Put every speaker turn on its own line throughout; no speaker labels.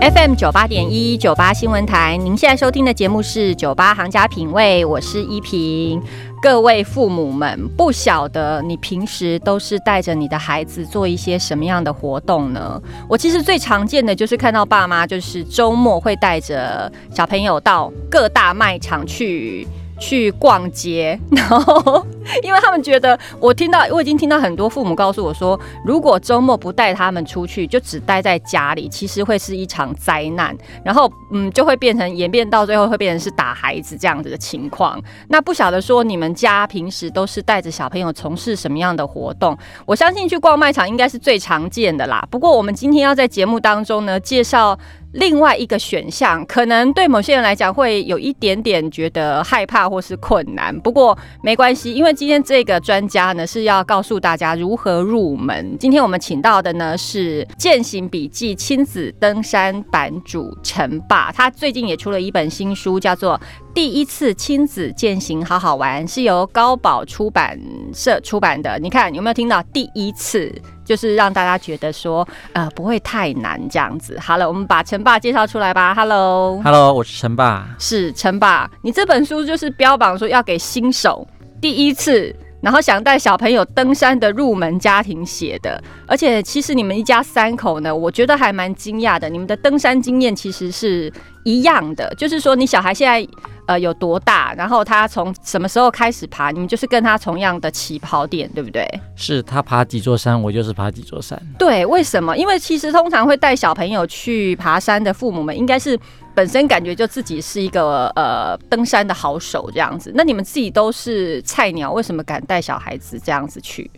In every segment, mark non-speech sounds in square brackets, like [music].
FM 九八点一九八新闻台，您现在收听的节目是九八行家品味，我是依萍。各位父母们，不晓得你平时都是带着你的孩子做一些什么样的活动呢？我其实最常见的就是看到爸妈就是周末会带着小朋友到各大卖场去。去逛街，然后因为他们觉得，我听到我已经听到很多父母告诉我说，如果周末不带他们出去，就只待在家里，其实会是一场灾难。然后，嗯，就会变成演变到最后会变成是打孩子这样子的情况。那不晓得说你们家平时都是带着小朋友从事什么样的活动？我相信去逛卖场应该是最常见的啦。不过我们今天要在节目当中呢介绍。另外一个选项，可能对某些人来讲会有一点点觉得害怕或是困难，不过没关系，因为今天这个专家呢是要告诉大家如何入门。今天我们请到的呢是《践行笔记》亲子登山版主陈爸，他最近也出了一本新书，叫做。第一次亲子践行好好玩，是由高宝出版社出版的。你看有没有听到？第一次就是让大家觉得说，呃，不会太难这样子。好了，我们把陈爸介绍出来吧。
Hello，Hello，我是陈爸。
是陈爸，你这本书就是标榜说要给新手第一次。然后想带小朋友登山的入门家庭写的，而且其实你们一家三口呢，我觉得还蛮惊讶的。你们的登山经验其实是一样的，就是说你小孩现在呃有多大，然后他从什么时候开始爬，你们就是跟他同样的起跑点，对不对？
是他爬几座山，我就是爬几座山。
对，为什么？因为其实通常会带小朋友去爬山的父母们，应该是。本身感觉就自己是一个呃登山的好手这样子，那你们自己都是菜鸟，为什么敢带小孩子这样子去？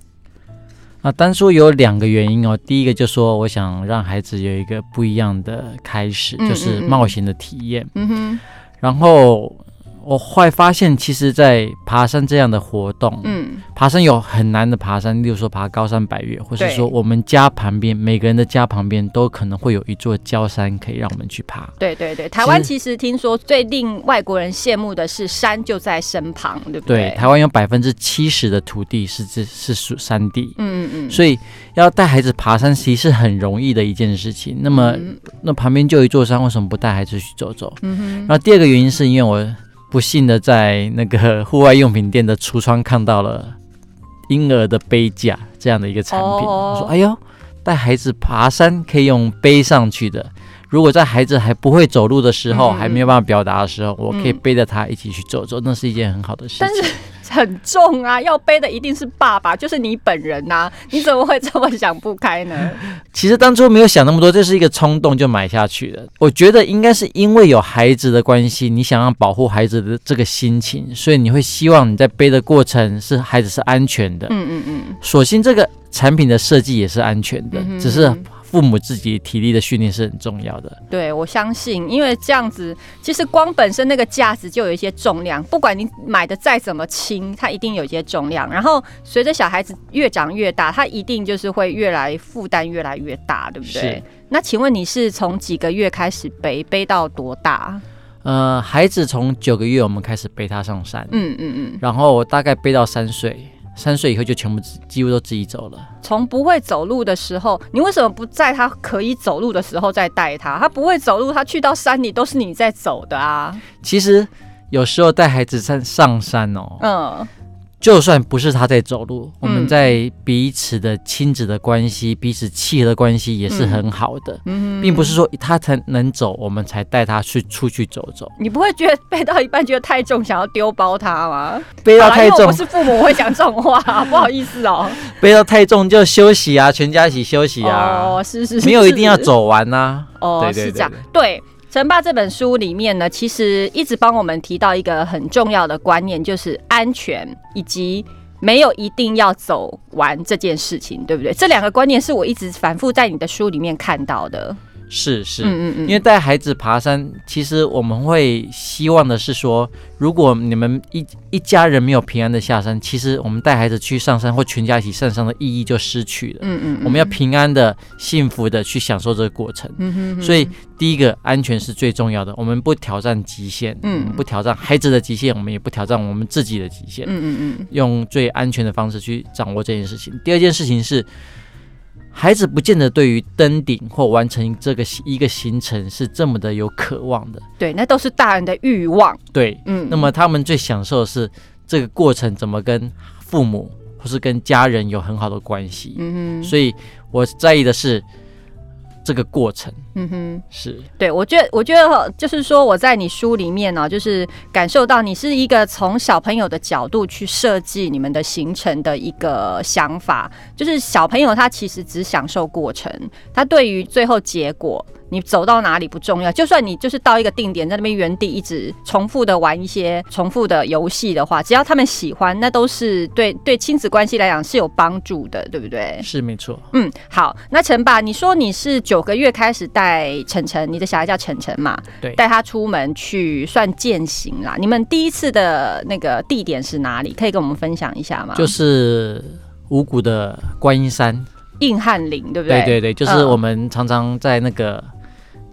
啊，单说有两个原因哦。第一个就说我想让孩子有一个不一样的开始，就是冒险的体验。嗯哼，然后。我会发现，其实，在爬山这样的活动，嗯，爬山有很难的爬山，例如说爬高山百岳，或是说我们家旁边每个人的家旁边都可能会有一座焦山可以让我们去爬。
对对对，台湾其实听说最令外国人羡慕的是山就在身旁，对不对？
对，台湾有百分之七十的土地是这是属山地，嗯嗯嗯，所以要带孩子爬山其实是很容易的一件事情。那么那旁边就有一座山，为什么不带孩子去走走？嗯哼。然后第二个原因是因为我。不幸的在那个户外用品店的橱窗看到了婴儿的背架这样的一个产品，我说：“哎呦，带孩子爬山可以用背上去的。如果在孩子还不会走路的时候，还没有办法表达的时候，我可以背着他一起去走走，那是一件很好的事情。”
很重啊，要背的一定是爸爸，就是你本人呐！你怎么会这么想不开呢？[laughs]
其实当初没有想那么多，这是一个冲动就买下去了。我觉得应该是因为有孩子的关系，你想要保护孩子的这个心情，所以你会希望你在背的过程是孩子是安全的。嗯嗯嗯。所幸这个产品的设计也是安全的，只是。父母自己体力的训练是很重要的。
对，我相信，因为这样子，其实光本身那个架子就有一些重量，不管你买的再怎么轻，它一定有一些重量。然后随着小孩子越长越大，他一定就是会越来负担越来越大，对不对？那请问你是从几个月开始背，背到多大？
呃，孩子从九个月我们开始背他上山，嗯嗯嗯，然后大概背到三岁。三岁以后就全部几乎都自己走了。
从不会走路的时候，你为什么不在他可以走路的时候再带他？他不会走路，他去到山里都是你在走的啊。
其实有时候带孩子上上山哦，嗯。就算不是他在走路，我们在彼此的亲子的关系、彼此契合的关系也是很好的，嗯并不是说他才能走，我们才带他去出去走走。
你不会觉得背到一半觉得太重，想要丢包他吗？
背到太重，
我是父母会讲这种话，不好意思哦。[laughs]
背到太重就休息啊，全家一起休息啊。
哦，是是，
没有一定要走完呐。
哦，是这样，对。陈爸这本书里面呢，其实一直帮我们提到一个很重要的观念，就是安全以及没有一定要走完这件事情，对不对？这两个观念是我一直反复在你的书里面看到的。
是是，嗯嗯嗯，因为带孩子爬山，其实我们会希望的是说，如果你们一一家人没有平安的下山，其实我们带孩子去上山或全家一起上山的意义就失去了。嗯嗯，我们要平安的、幸福的去享受这个过程。嗯哼，所以第一个安全是最重要的，我们不挑战极限，嗯，不挑战孩子的极限，我们也不挑战我们自己的极限。嗯嗯嗯，用最安全的方式去掌握这件事情。第二件事情是。孩子不见得对于登顶或完成这个一个行程是这么的有渴望的，
对，那都是大人的欲望。
对，嗯，那么他们最享受的是这个过程怎么跟父母或是跟家人有很好的关系。嗯哼，所以我在意的是。这个过程，嗯哼，是
对我觉得，我觉得就是说，我在你书里面呢，就是感受到你是一个从小朋友的角度去设计你们的行程的一个想法，就是小朋友他其实只享受过程，他对于最后结果。你走到哪里不重要，就算你就是到一个定点，在那边原地一直重复的玩一些重复的游戏的话，只要他们喜欢，那都是对对亲子关系来讲是有帮助的，对不对？
是没错。
嗯，好，那陈爸，你说你是九个月开始带晨晨，你的小孩叫晨晨嘛？
对，
带他出门去算践行啦。你们第一次的那个地点是哪里？可以跟我们分享一下吗？
就是五谷的观音山
硬汉林，对不对？
对对对，就是我们常常在那个。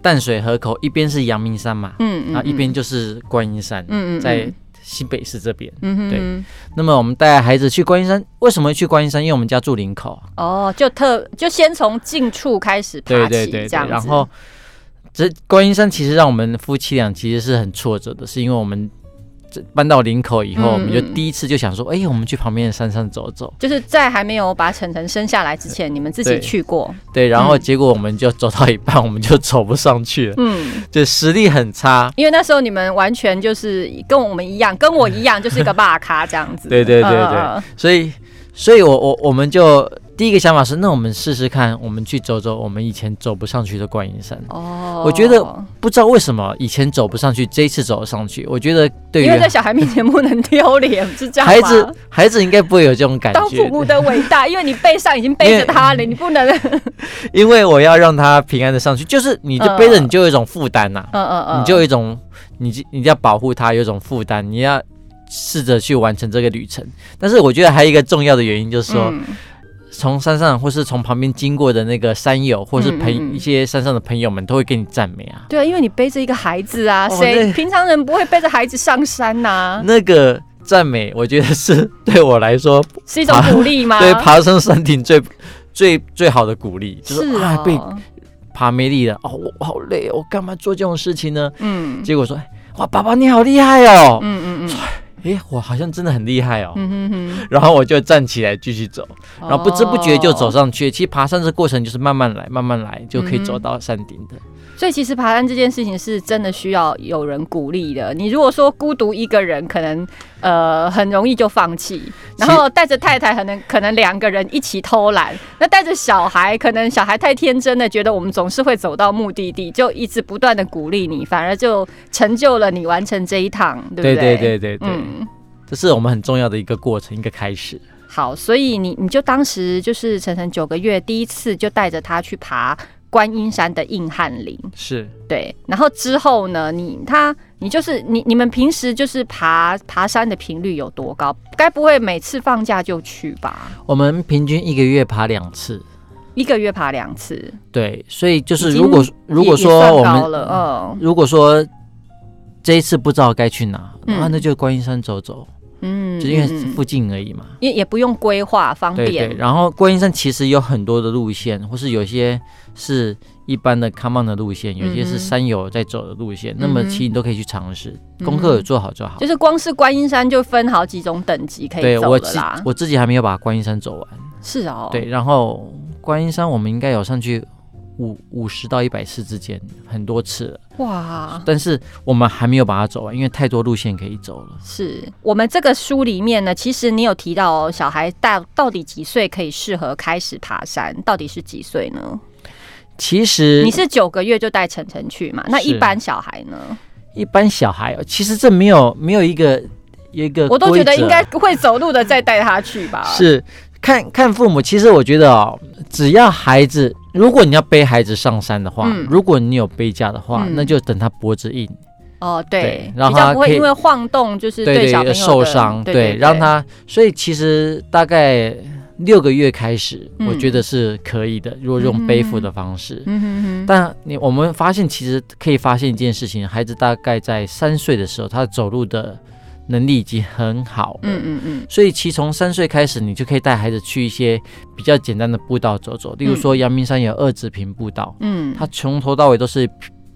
淡水河口一边是阳明山嘛，嗯嗯，啊一边就是观音山，嗯嗯，在新北市这边，嗯对。那么我们带孩子去观音山，为什么会去观音山？因为我们家住林口，
哦，就特就先从近处开始爬起，这样
然后这观音山其实让我们夫妻俩其实是很挫折的，是因为我们。搬到林口以后，我们就第一次就想说，哎，我们去旁边的山上走走。
就是在还没有把晨晨生下来之前，你们自己去过。
对，然后结果我们就走到一半，我们就走不上去了。嗯，就实力很差。
因为那时候你们完全就是跟我们一样，跟我一样，就是一个霸咖这样子。
对对对对，所以，所以我我我们就。第一个想法是，那我们试试看，我们去走走我们以前走不上去的观音山。哦，我觉得不知道为什么以前走不上去，这一次走上去。我觉得对于
因为在小孩面前不能丢脸，是这样
孩子孩子应该不会有这种感觉。当
父母的伟大，因为你背上已经背着他了，你不能。[laughs]
因为我要让他平安的上去，就是你就背着你就有一种负担呐。嗯嗯嗯，你就有一种你你要保护他有一种负担，你要试着去完成这个旅程。但是我觉得还有一个重要的原因就是说。从山上或是从旁边经过的那个山友，或是朋一些山上的朋友们，都会给你赞美啊。
对啊，因为你背着一个孩子啊，谁平常人不会背着孩子上山呐？
那个赞美，我觉得是对我来说
是一种鼓励吗？[laughs]
对，爬上山顶最最最好的鼓励，就是啊，被爬没力了哦，我好累，我干嘛做这种事情呢？嗯，结果说，哇，爸爸你好厉害哦，嗯嗯嗯。哎，我好像真的很厉害哦。嗯哼哼。然后我就站起来继续走，然后不知不觉就走上去。其实爬山这过程就是慢慢来，慢慢来就可以走到山顶的。
所以其实爬山这件事情是真的需要有人鼓励的。你如果说孤独一个人，可能呃很容易就放弃。然后带着太太，可能可能两个人一起偷懒。那带着小孩，可能小孩太天真的觉得我们总是会走到目的地，就一直不断的鼓励你，反而就成就了你完成这一趟，对不对？
对对对对对。嗯，这是我们很重要的一个过程，一个开始。
好，所以你你就当时就是晨晨九个月第一次就带着他去爬。观音山的硬汉林
是
对，然后之后呢？你他你就是你你们平时就是爬爬山的频率有多高？该不会每次放假就去吧？
我们平均一个月爬两次，
一个月爬两次。
对，所以就是如果如果说我们嗯，如果说这一次不知道该去哪，啊，那就观音山走走。嗯，就因为附近而已嘛，
也也不用规划，方便。
对对。然后观音山其实有很多的路线，或是有些是一般的 come on 的路线，有些是山友在走的路线。那么其实你都可以去尝试，功课有做好就好。
就是光是观音山就分好几种等级可以走的
啦。我自己还没有把观音山走完。
是哦。
对，然后观音山我们应该有上去。五五十到一百次之间，很多次了哇！但是我们还没有把它走完，因为太多路线可以走了。
是我们这个书里面呢，其实你有提到小孩大到底几岁可以适合开始爬山？到底是几岁呢？
其实
你是九个月就带晨晨去嘛？那一般小孩呢？
一般小孩其实这没有没有一个一个，
我都觉得应该会走路的，再带他去吧。
是看看父母，其实我觉得哦，只要孩子。如果你要背孩子上山的话，如果你有背架的话，那就等他脖子硬。
哦，对，然后他不会因为晃动就是对小朋友
受伤，对，让他。所以其实大概六个月开始，我觉得是可以的。如果用背负的方式，嗯哼哼。但你我们发现，其实可以发现一件事情：孩子大概在三岁的时候，他走路的能力已经很好。嗯嗯嗯。所以其实从三岁开始，你就可以带孩子去一些比较简单的步道走走。例如说，阳明山有二子坪步道，嗯，他从头到尾都是。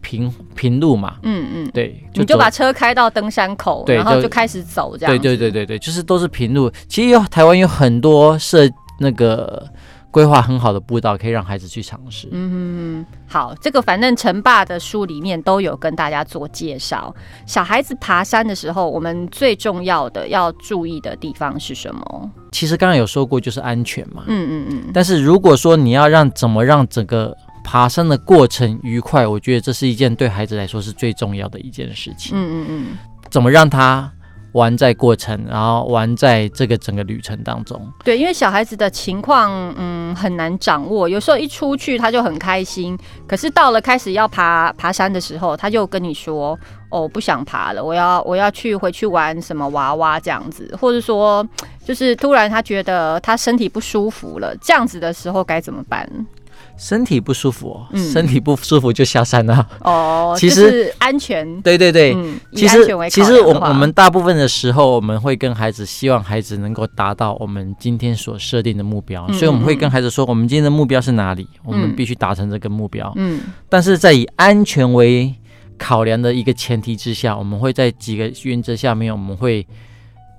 平平路嘛，嗯嗯，对，
你就把车开到登山口，然后就开始走，这样。
对对对对对，就是都是平路。其实有台湾有很多设那个规划很好的步道，可以让孩子去尝试。
嗯嗯，好，这个反正陈爸的书里面都有跟大家做介绍。小孩子爬山的时候，我们最重要的要注意的地方是什么？
其实刚刚有说过，就是安全嘛。嗯嗯嗯。但是如果说你要让怎么让整个爬山的过程愉快，我觉得这是一件对孩子来说是最重要的一件事情。嗯嗯嗯，怎么让他玩在过程，然后玩在这个整个旅程当中？
对，因为小孩子的情况，嗯，很难掌握。有时候一出去他就很开心，可是到了开始要爬爬山的时候，他就跟你说：“哦，不想爬了，我要我要去回去玩什么娃娃这样子。”或者说，就是突然他觉得他身体不舒服了，这样子的时候该怎么办？
身体不舒服，身体不舒服就下山了。
哦，[laughs] 其实安全。
对对对，其实其实我我们大部分的时候，我们会跟孩子希望孩子能够达到我们今天所设定的目标，所以我们会跟孩子说，我们今天的目标是哪里，我们必须达成这个目标。嗯，但是在以安全为考量的一个前提之下，我们会在几个原则下面，我们会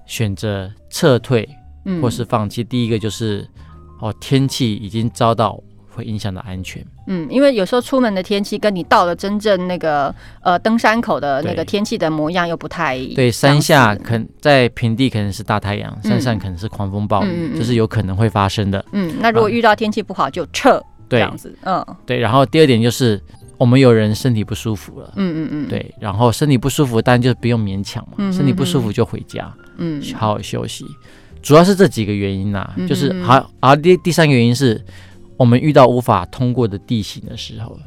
选择撤退或是放弃。第一个就是哦，天气已经遭到。会影响到安全。
嗯，因为有时候出门的天气跟你到了真正那个呃登山口的那个天气的模样又不太一样
对。山下可在平地可能是大太阳，山上可能是狂风暴雨，就是有可能会发生的。
嗯，那如果遇到天气不好就撤，这样子。
嗯，对。然后第二点就是我们有人身体不舒服了。嗯嗯嗯。对，然后身体不舒服，当然就不用勉强嘛。身体不舒服就回家，嗯，好好休息。主要是这几个原因呐，就是好，而第第三个原因是。我们遇到无法通过的地形的时候，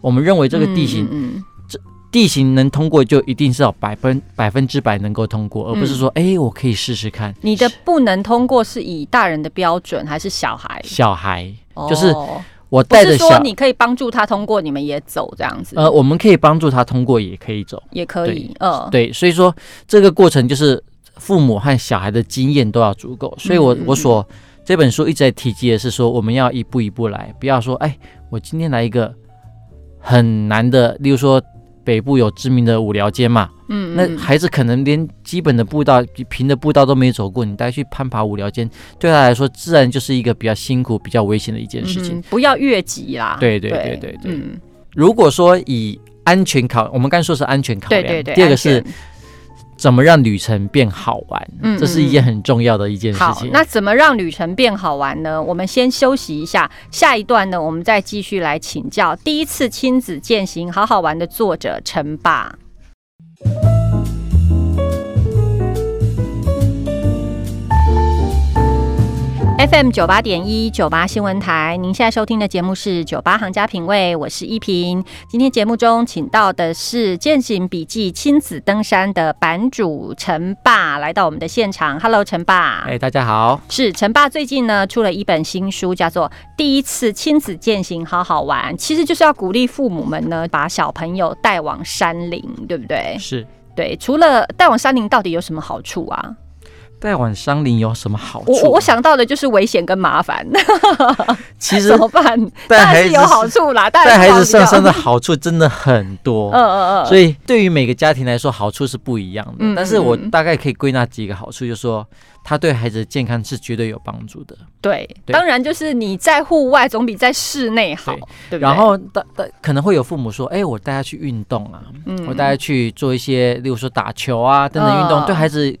我们认为这个地形，这地形能通过就一定是要百分百分之百能够通过，而不是说，哎，我可以试试看。
你的不能通过是以大人的标准还是小孩？
小孩就是我带着
说你可以帮助他通过，你们也走这样子。
呃，我们可以帮助他通过，也可以走，
也可以。呃，
对，所以说这个过程就是父母和小孩的经验都要足够。所以我我所。这本书一直在提及的是说，我们要一步一步来，不要说，哎，我今天来一个很难的，例如说北部有知名的五寮街嘛，嗯，那孩子可能连基本的步道、平的步道都没走过，你带去攀爬五寮街，对他来说自然就是一个比较辛苦、比较危险的一件事情。
不要越级啦。
对对对对对。如果说以安全考，我们刚说是安全考量，
对对对。
第二个是。怎么让旅程变好玩？嗯，这是一件很重要的一件事情。好，
那怎么让旅程变好玩呢？我们先休息一下，下一段呢，我们再继续来请教第一次亲子践行好好玩的作者陈爸。FM 九八点一九八新闻台，您现在收听的节目是《九八行家品味》，我是依萍。今天节目中请到的是《践行笔记》亲子登山的版主陈爸，来到我们的现场。Hello，陈爸。
哎，大家好。
是陈爸最近呢出了一本新书，叫做《第一次亲子践行好好玩》，其实就是要鼓励父母们呢把小朋友带往山林，对不对？
是
对。除了带往山林，到底有什么好处啊？
带往山林有什么好处？
我我想到的就是危险跟麻烦。[laughs]
其实 [laughs]
怎么办？带孩子有好处啦，
带孩子上山的好处真的很多。[laughs] 嗯嗯嗯。所以对于每个家庭来说，好处是不一样的。嗯。但是我大概可以归纳几个好处，就是说，他对孩子的健康是绝对有帮助的。
对，当然就是你在户外总比在室内好，对
然后，大大可能会有父母说：“哎，我带他去运动啊，我带他去做一些，例如说打球啊等等运动，对孩子。”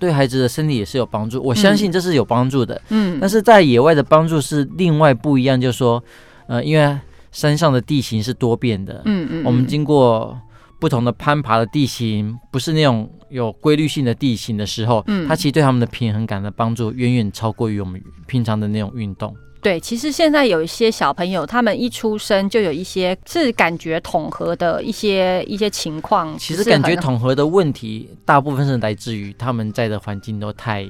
对孩子的身体也是有帮助，我相信这是有帮助的。嗯，但是在野外的帮助是另外不一样，就是说，呃，因为山上的地形是多变的。嗯嗯，我们经过不同的攀爬的地形，不是那种有规律性的地形的时候，嗯，它其实对他们的平衡感的帮助远远超过于我们平常的那种运动。
对，其实现在有一些小朋友，他们一出生就有一些是感觉统合的一些一些情况。
其实感觉统合的问题，大部分是来自于他们在的环境都太。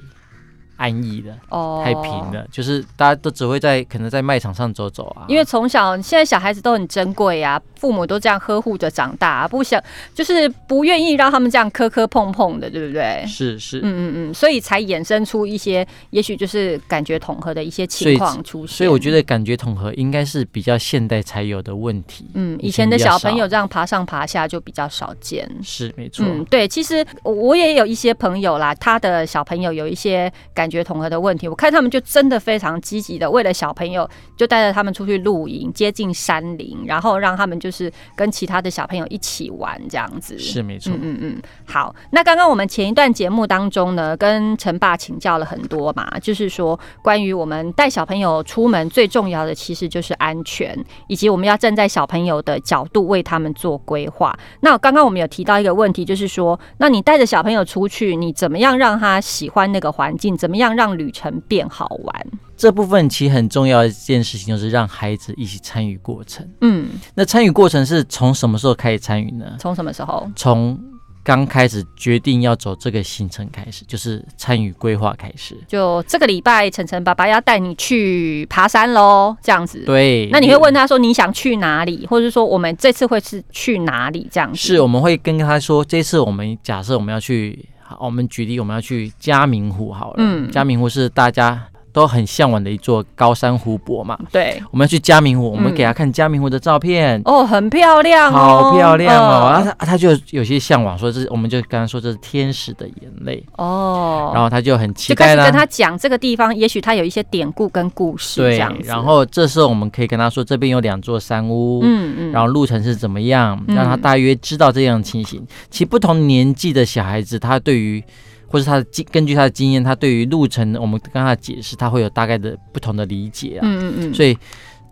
安逸的哦，太平了，就是大家都只会在可能在卖场上走走啊。
因为从小现在小孩子都很珍贵啊，父母都这样呵护着长大，不想就是不愿意让他们这样磕磕碰碰的，对不对？
是是，嗯
嗯嗯，所以才衍生出一些也许就是感觉统合的一些情况出现。
所以我觉得感觉统合应该是比较现代才有的问题。
嗯，以前的小朋友这样爬上爬下就比较少见。
是没错。
嗯，对，其实我也有一些朋友啦，他的小朋友有一些感。觉统合的问题，我看他们就真的非常积极的，为了小朋友就带着他们出去露营，接近山林，然后让他们就是跟其他的小朋友一起玩这样子。
是没错，嗯
嗯。好，那刚刚我们前一段节目当中呢，跟陈爸请教了很多嘛，就是说关于我们带小朋友出门最重要的其实就是安全，以及我们要站在小朋友的角度为他们做规划。那刚刚我们有提到一个问题，就是说，那你带着小朋友出去，你怎么样让他喜欢那个环境？怎么？样让旅程变好玩，
这部分其实很重要的一件事情就是让孩子一起参与过程。嗯，那参与过程是从什么时候开始参与呢？
从什么时候？
从刚开始决定要走这个行程开始，就是参与规划开始。
就这个礼拜，晨晨爸爸要带你去爬山喽，这样子。
对。
那你会问他说你想去哪里，或者说我们这次会是去哪里？这样子。
是，我们会跟他说，这次我们假设我们要去。我们举例，我们要去嘉明湖好了。嗯，嘉明湖是大家都很向往的一座高山湖泊嘛。
对，
我们要去嘉明湖，我们给他看嘉明湖的照片。
哦，很漂亮，
好漂亮哦。然后他他就有些向往，说这我们就刚刚说这是天使的眼泪。哦，然后他就很期待
跟他讲这个地方，也许他有一些典故跟故事。对，
然后这时候我们可以跟他说，这边有两座山屋。嗯嗯，然后路程是怎么样，让他大约知道这样的情形。其实不同年纪的小孩子，他对于或是他的经根据他的经验，他对于路程，我们跟他解释，他会有大概的不同的理解啊。嗯嗯嗯。所以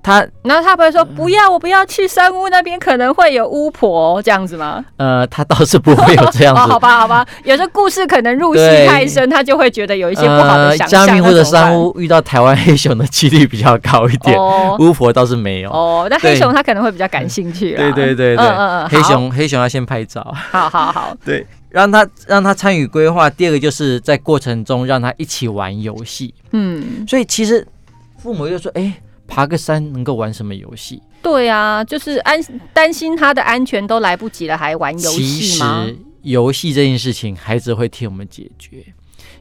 他，
然后他不会说不要，我不要去山屋那边，可能会有巫婆这样子吗？
呃，他倒是不会有这样子。[laughs]
好吧，好吧，有时候故事可能入戏太深，他就会觉得有一些不好的想象。
嘉明或者山屋遇到台湾黑熊的几率比较高一点，巫婆倒是没有。
哦，那黑熊他可能会比较感兴趣。
对对对对，嗯嗯嗯。黑熊黑熊要先拍照。
好好好，
对。让他让他参与规划，第二个就是在过程中让他一起玩游戏。嗯，所以其实父母就说：“哎，爬个山能够玩什么游戏？”
对啊，就是安担心他的安全都来不及了，还玩游戏吗？
其实游戏这件事情，孩子会替我们解决，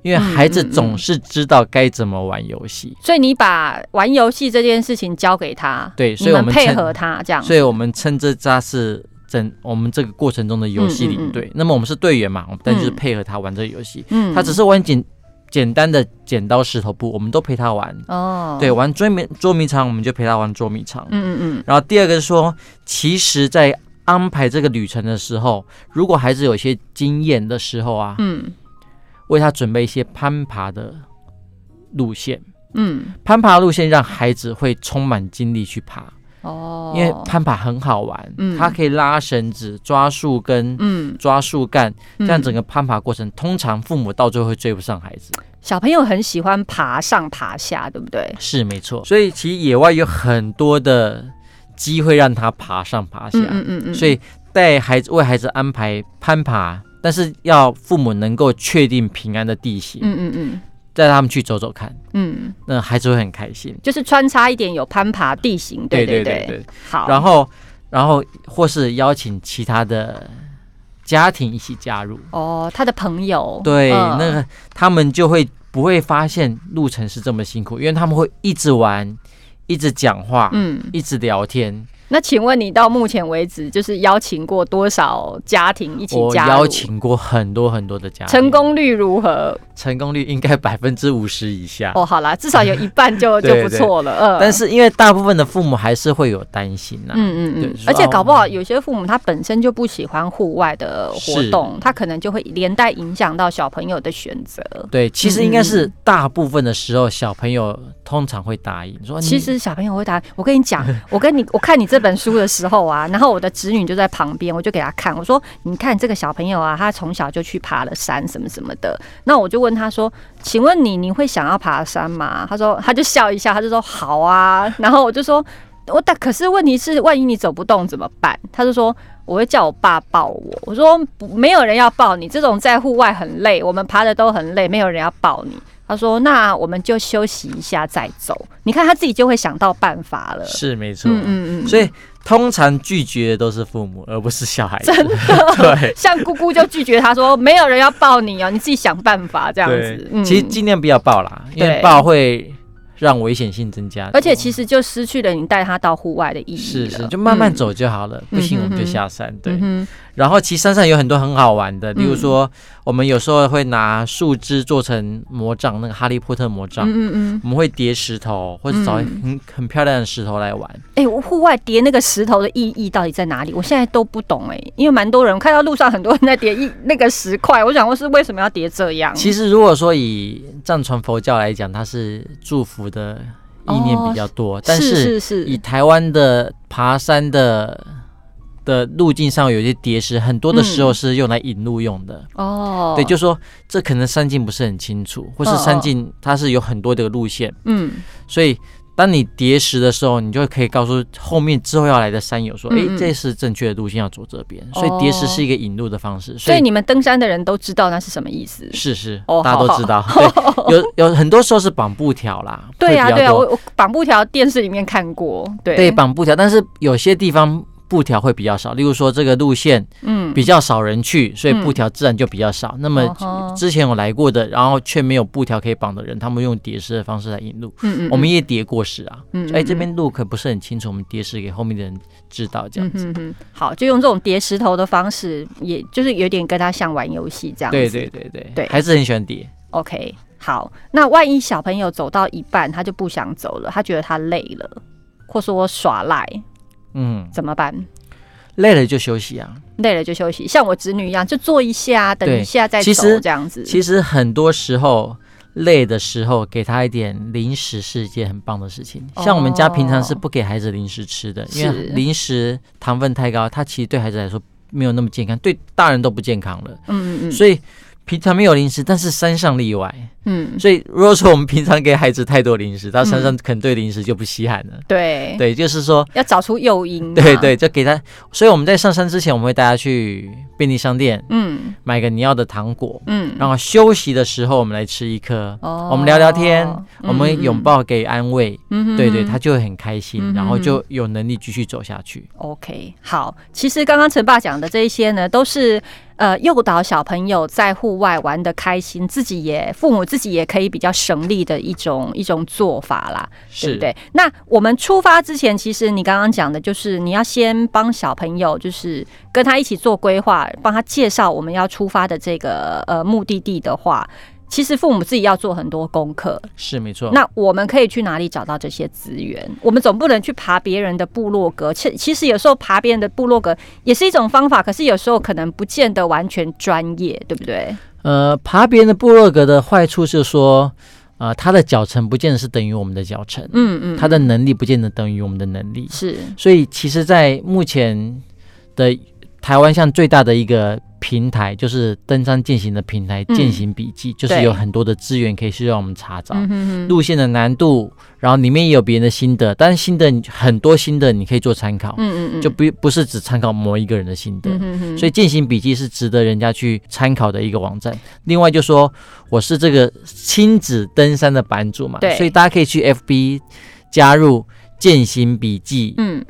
因为孩子总是知道该怎么玩游戏。
所以你把玩游戏这件事情交给他，
对，所以我们
配合他这样。
所以我们称这家是。整我们这个过程中的游戏领队，那么我们是队员嘛，我们但就是配合他玩这个游戏。嗯，他只是玩简简单的剪刀石头布，我们都陪他玩。哦，对，玩捉迷捉迷藏，我们就陪他玩捉迷藏。嗯嗯嗯。然后第二个是说，其实，在安排这个旅程的时候，如果孩子有一些经验的时候啊，嗯，为他准备一些攀爬的路线。嗯，攀爬路线让孩子会充满精力去爬。哦，因为攀爬很好玩，嗯，它可以拉绳子、抓树根、嗯，抓树干，这样整个攀爬过程，通常父母到最后会追不上孩子。
小朋友很喜欢爬上爬下，对不对？
是没错，所以其实野外有很多的机会让他爬上爬下，嗯嗯嗯，所以带孩子为孩子安排攀爬，但是要父母能够确定平安的地形，嗯嗯嗯。带他们去走走看，嗯，那孩子会很开心。
就是穿插一点有攀爬地形，对对对对。好，
然后然后或是邀请其他的家庭一起加入。
哦，他的朋友。
对，那个他们就会不会发现路程是这么辛苦，因为他们会一直玩，一直讲话，嗯，一直聊天。
那请问你到目前为止就是邀请过多少家庭一起加
入？我邀请过很多很多的家庭，
成功率如何？
成功率应该 [laughs] 百分之五十以下。
哦，好啦，至少有一半就 [laughs] 就不错了。嗯，
但是因为大部分的父母还是会有担心呐。嗯
嗯嗯。而且搞不好有些父母他本身就不喜欢户外的活动，他可能就会连带影响到小朋友的选择。
对，其实应该是大部分的时候小朋友通常会答应说。
其实小朋友会答，我跟你讲，我跟你我看你这。这本书的时候啊，然后我的侄女就在旁边，我就给她看，我说：“你看这个小朋友啊，他从小就去爬了山，什么什么的。”那我就问他说：“请问你，你会想要爬山吗？”他说：“他就笑一下，他就说好啊。”然后我就说：“我但可是问题是，万一你走不动怎么办？”他就说：“我会叫我爸抱我。”我说：“没有人要抱你，这种在户外很累，我们爬的都很累，没有人要抱你。”他说：“那我们就休息一下再走。”你看他自己就会想到办法了。
是没错，嗯嗯嗯。所以通常拒绝的都是父母，而不是小孩子。
真的，[laughs]
对。
像姑姑就拒绝他说：“没有人要抱你哦，你自己想办法这样子。”
其实尽量不要抱啦，因为抱会。让危险性增加，
而且其实就失去了你带他到户外的意义。
是是，就慢慢走就好了，不行我们就下山。对。然后其实山上有很多很好玩的，例如说，我们有时候会拿树枝做成魔杖，那个哈利波特魔杖。嗯嗯我们会叠石头，或者找很很漂亮的石头来玩。
哎，户外叠那个石头的意义到底在哪里？我现在都不懂哎，因为蛮多人看到路上很多人在叠一那个石块，我想问是为什么要叠这样？
其实如果说以藏传佛教来讲，它是祝福的意念比较多，但是以台湾的爬山的。的路径上有一些叠石，很多的时候是用来引路用的。哦，对，就说这可能山径不是很清楚，或是山径它是有很多的路线。嗯，所以当你叠石的时候，你就可以告诉后面之后要来的山友说：“哎，这是正确的路线，要走这边。”所以叠石是一个引路的方式。
所以你们登山的人都知道那是什么意思？
是是，大家都知道。对有有很多时候是绑布条啦。
对呀对呀，我我绑布条电视里面看过。对
对，绑布条，但是有些地方。布条会比较少，例如说这个路线，嗯，比较少人去，所以布条自然就比较少。那么之前有来过的，然后却没有布条可以绑的人，他们用叠石的方式来引路。嗯嗯，我们也叠过石啊。嗯，哎，这边路可不是很清楚，我们叠石给后面的人知道这样子。嗯嗯，
好，就用这种叠石头的方式，也就是有点跟他像玩游戏这样子。
对对对对对，还是很喜欢叠。
OK，好，那万一小朋友走到一半，他就不想走了，他觉得他累了，或说我耍赖。嗯，怎么办？
累了就休息啊，
累了就休息，像我侄女一样，就坐一下，等一下再走，这样子。
其实很多时候累的时候，给他一点零食是一件很棒的事情。像我们家平常是不给孩子零食吃的，因为零食糖分太高，它其实对孩子来说没有那么健康，对大人都不健康了。嗯嗯嗯，所以。平常没有零食，但是山上例外。嗯，所以如果说我们平常给孩子太多零食，他身上可能对零食就不稀罕了。
对
对，就是说
要找出诱因。
对对，就给他。所以我们在上山之前，我们会带他去便利商店，嗯，买个你要的糖果，嗯，然后休息的时候我们来吃一颗，哦，我们聊聊天，我们拥抱给安慰，嗯，对对，他就会很开心，然后就有能力继续走下去。
OK，好，其实刚刚陈爸讲的这一些呢，都是。呃，诱导小朋友在户外玩的开心，自己也父母自己也可以比较省力的一种一种做法啦，对不对？那我们出发之前，其实你刚刚讲的就是你要先帮小朋友，就是跟他一起做规划，帮他介绍我们要出发的这个呃目的地的话。其实父母自己要做很多功课，
是没错。
那我们可以去哪里找到这些资源？我们总不能去爬别人的部落格。其其实有时候爬别人的部落格也是一种方法，可是有时候可能不见得完全专业，对不对？
呃，爬别人的部落格的坏处是说，呃，他的脚程不见得是等于我们的脚程，嗯嗯，他的能力不见得等于我们的能力，
是。
所以其实，在目前的台湾，像最大的一个。平台就是登山践行的平台，践行笔记就是有很多的资源可以去让我们查找。路线的难度，然后里面也有别人的心得，但是心得很多心得你可以做参考，嗯嗯嗯，就不不是只参考某一个人的心得，所以践行笔记是值得人家去参考的一个网站。另外就说我是这个亲子登山的版主嘛，所以大家可以去 FB 加入践行笔记，嗯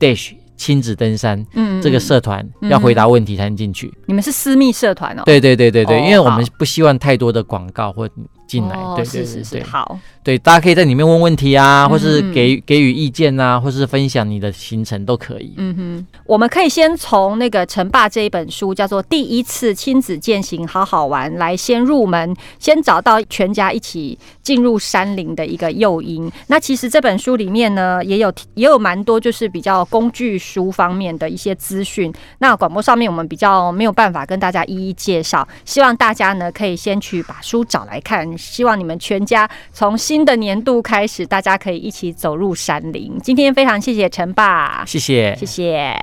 ，dash。亲子登山，嗯，这个社团要回答问题才能进去。
你们是私密社团哦？
对对对对对，因为我们不希望太多的广告或。进来，对对对对，
好，
对，大家可以在里面问问题啊，或是给给予意见啊，或是分享你的行程都可以。嗯
哼，我们可以先从那个陈爸这一本书叫做《第一次亲子践行好好玩》来先入门，先找到全家一起进入山林的一个诱因。那其实这本书里面呢，也有也有蛮多就是比较工具书方面的一些资讯。那广播上面我们比较没有办法跟大家一一介绍，希望大家呢可以先去把书找来看。伴，希望你们全家从新的年度开始，大家可以一起走入山林。今天非常谢谢陈爸，
谢谢，
谢谢。